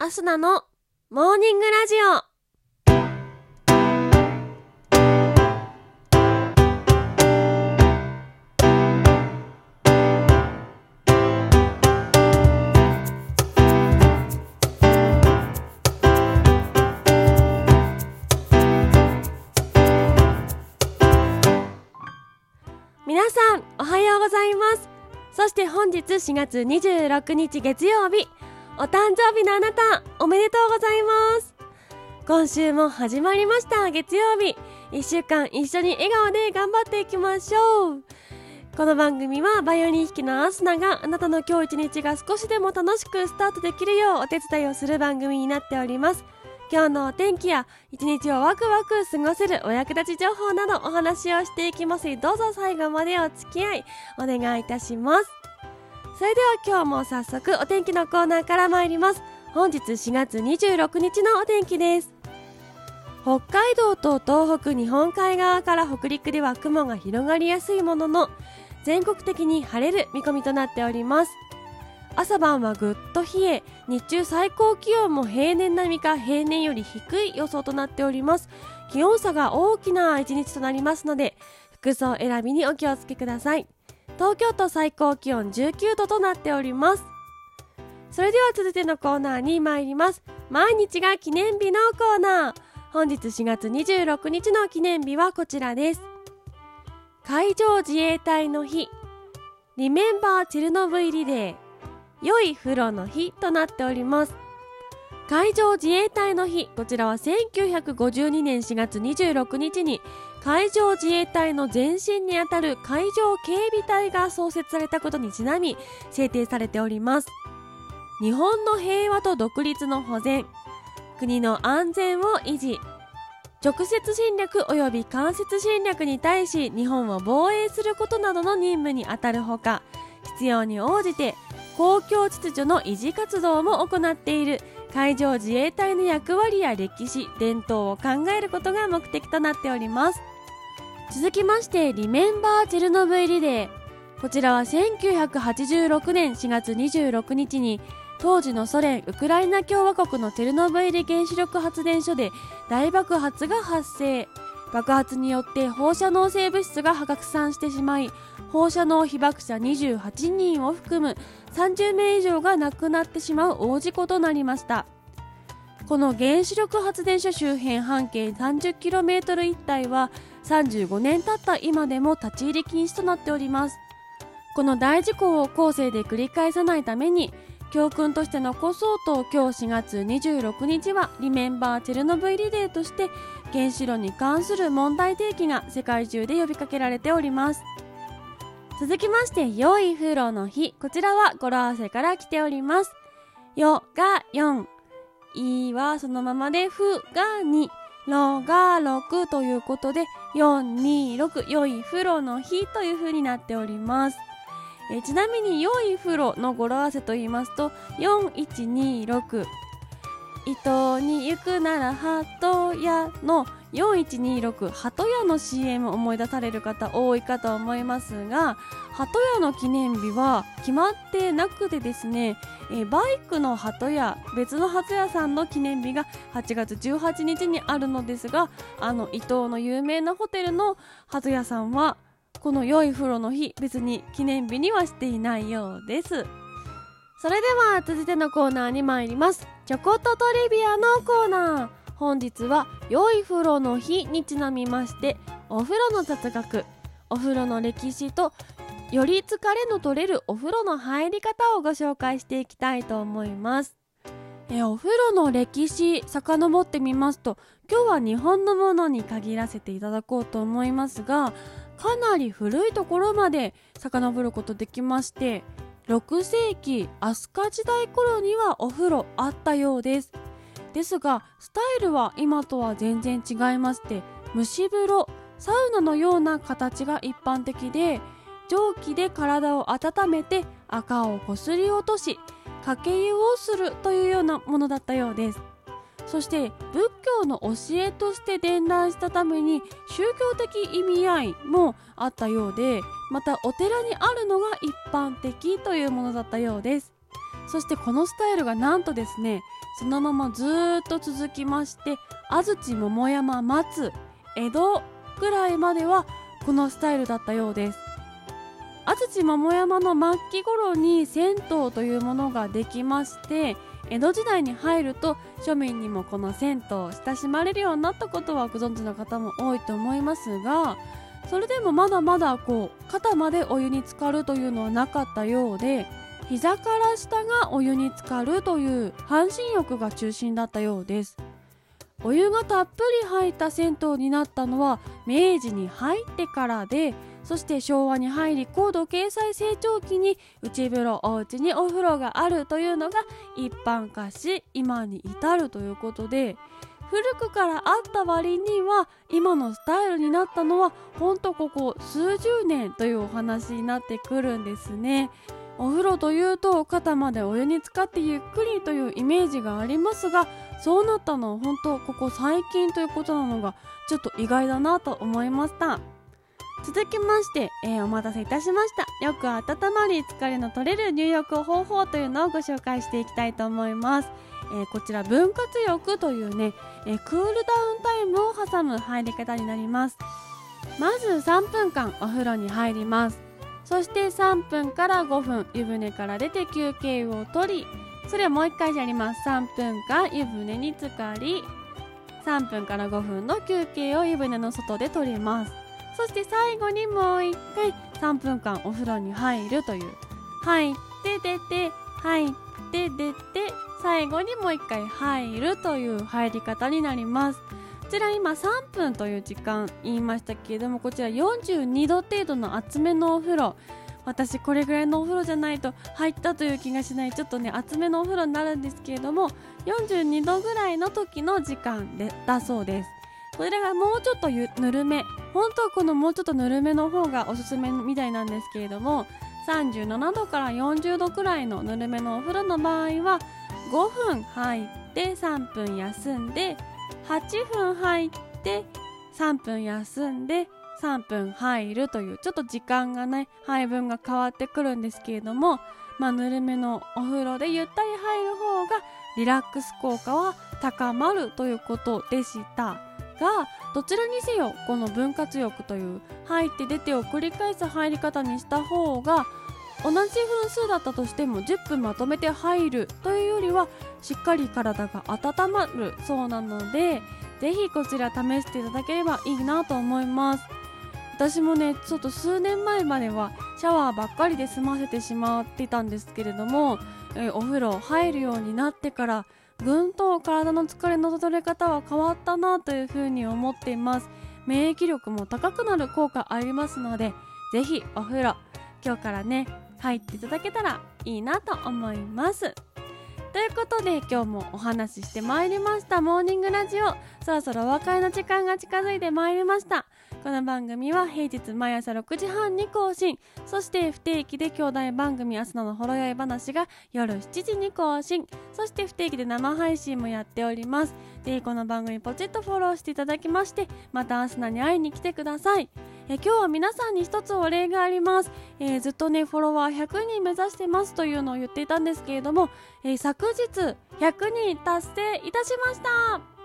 アスナのモーニングラジオ。皆さんおはようございます。そして本日4月26日月曜日お誕生日のあなたおめでとうございます。今週も始まりました月曜日。1週間一緒に笑顔で頑張っていきましょう。この番組はバイオリン弾きのアスナがあなたの今日一日が少しでも楽しくスタートできるようお手伝いをする番組になっております。今日のお天気や一日をワクワク過ごせるお役立ち情報などお話をしていきます。どうぞ最後までお付き合いお願いいたします。それでは今日も早速お天気のコーナーから参ります。本日4月26日のお天気です。北海道と東北日本海側から北陸では雲が広がりやすいものの全国的に晴れる見込みとなっております。朝晩はぐっと冷え日中最高気温も平年並みか平年より低い予想となっております。気温差が大きな一日となりますので服装選びにお気をつけください。東京都最高気温19度となっております。それでは続いてのコーナーに参ります。毎日が記念日のコーナー。本日4月26日の記念日はこちらです。海上自衛隊の日。リメンバーチェルノブイリデー。良い風呂の日となっております。海上自衛隊の日。こちらは1952年4月26日に海上自衛隊の前身にあたる海上警備隊が創設されたことにちなみ制定されております。日本の平和と独立の保全。国の安全を維持。直接侵略及び間接侵略に対し日本を防衛することなどの任務にあたるほか必要に応じて公共秩序の維持活動も行っている。海上自衛隊の役割や歴史伝統を考えることが目的となっております。続きましてリメンバーチェルノブイリデー。こちらは1986年4月26日に当時のソ連ウクライナ共和国のチェルノブイリ原子力発電所で大爆発が発生。爆発によって放射能性物質が拡散してしまい放射能被爆者28人を含む30名以上が亡くなってしまう大事故となりました。この原子力発電所周辺半径 30km 一帯は35年経った今でも立ち入り禁止となっております。この大事故を後世で繰り返さないために教訓として残そうと今日4月26日はリメンバーチェルノブイリデーとして原子炉に関する問題提起が世界中で呼びかけられております。続きまして良い風呂の日こちらは語呂合わせから来ております。よが4いはそのままでふが2ろが6ということで426良い風呂の日という風になっております。えちなみに良い風呂の語呂合わせと言いますと4126伊東に行くなら鳩屋の4126鳩屋の CM 思い出される方多いかと思いますが鳩屋の記念日は決まってなくてですねえバイクの鳩屋別の鳩屋さんの記念日が8月18日にあるのですがあの伊東の有名なホテルの鳩屋さんはこの良い風呂の日別に記念日にはしていないようです。それでは続いてのコーナーに参ります。チョコトトリビアのコーナー。本日は良い風呂の日にちなみましてお風呂の雑学お風呂の歴史とより疲れの取れるお風呂の入り方をご紹介していきたいと思います。えお風呂の歴史遡ってみますと今日は日本のものに限らせていただこうと思いますがかなり古いところまで遡ることできまして6世紀飛鳥時代頃にはお風呂あったようです。ですがスタイルは今とは全然違いまして蒸し風呂サウナのような形が一般的で蒸気で体を温めて赤をこすり落としかけ湯をするというようなものだったようです。そして仏教の教えとして伝来したために宗教的意味合いもあったようでまたお寺にあるのが一般的というものだったようです。そしてこのスタイルがなんとですねそのままずっと続きまして安土桃山松江戸ぐらいまではこのスタイルだったようです。安土桃山の末期頃に銭湯というものができまして江戸時代に入ると庶民にもこの銭湯親しまれるようになったことはご存知の方も多いと思いますがそれでもまだまだこう肩までお湯に浸かるというのはなかったようで膝から下がお湯に浸かるという半身浴が中心だったようです。お湯がたっぷり入った銭湯になったのは明治に入ってからでそして昭和に入り高度経済成長期に内風呂お家にお風呂があるというのが一般化し今に至るということで古くからあった割には今のスタイルになったのはほんとここ数十年というお話になってくるんですね。お風呂というと肩までお湯に浸かってゆっくりというイメージがありますがそうなったのは本当ここ最近ということなのがちょっと意外だなと思いました続きまして、えー、お待たせいたしました。よく温まり疲れの取れる入浴方法というのをご紹介していきたいと思います。えー、こちら分割浴というね、えー、クールダウンタイムを挟む入り方になります。まず3分間お風呂に入ります。そして3分から5分湯船から出て休憩をとりそれをもう1回やります。3分間湯船に浸かり3分から5分の休憩を湯船の外で取ります。そして最後にもう1回3分間お風呂に入るという。入って出て入って出て最後にもう1回入るという入り方になります。こちら今3分という時間言いましたけれどもこちら42度程度の厚めのお風呂。私これぐらいのお風呂じゃないと入ったという気がしない。ちょっとね厚めのお風呂になるんですけれども42度ぐらいの時の時間でだそうです。これがもうちょっとぬるめ本当はこのもうちょっとぬるめの方がおすすめみたいなんですけれども37度から40度くらいのぬるめのお風呂の場合は5分入って3分休んで8分入って3分休んで3分入るというちょっと時間がね配分が変わってくるんですけれどもまあぬるめのお風呂でゆったり入る方がリラックス効果は高まるということでした。がどちらにせよこの分割浴という入って出てを繰り返す入り方にした方が同じ分数だったとしても10分まとめて入るというよりはしっかり体が温まるそうなのでぜひこちら試していただければいいなと思います。私もねちょっと数年前まではシャワーばっかりで済ませてしまってたんですけれども、え、お風呂入るようになってからぐんと体の疲れの取れ方は変わったなというふうに思っています。免疫力も高くなる効果ありますのでぜひお風呂今日からね入っていただけたらいいなと思います。ということで今日もお話ししてまいりました。モーニングラジオ。そろそろお別れの時間が近づいてまいりました。この番組は平日毎朝6時半に更新。そして不定期で兄弟番組「朝のほろ酔い話」が夜7時に更新。そして不定期で生配信もやっております。ぜひこの番組ポチッとフォローしていただきましてまたアスナに会いに来てください。え今日は皆さんに一つお礼があります、えー、ずっとねフォロワー100人目指してますというのを言っていたんですけれども、えー、昨日100人達成いたしました。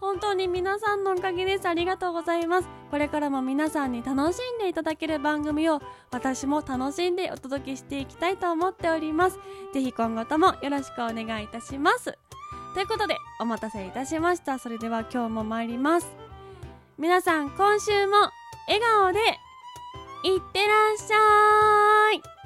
本当に皆さんのおかげです。ありがとうございます。これからも皆さんに楽しんでいただける番組を私も楽しんでお届けしていきたいと思っております。ぜひ今後ともよろしくお願いいたします。ということでお待たせいたしました。それでは今日も参ります。皆さん今週も笑顔でいってらっしゃい。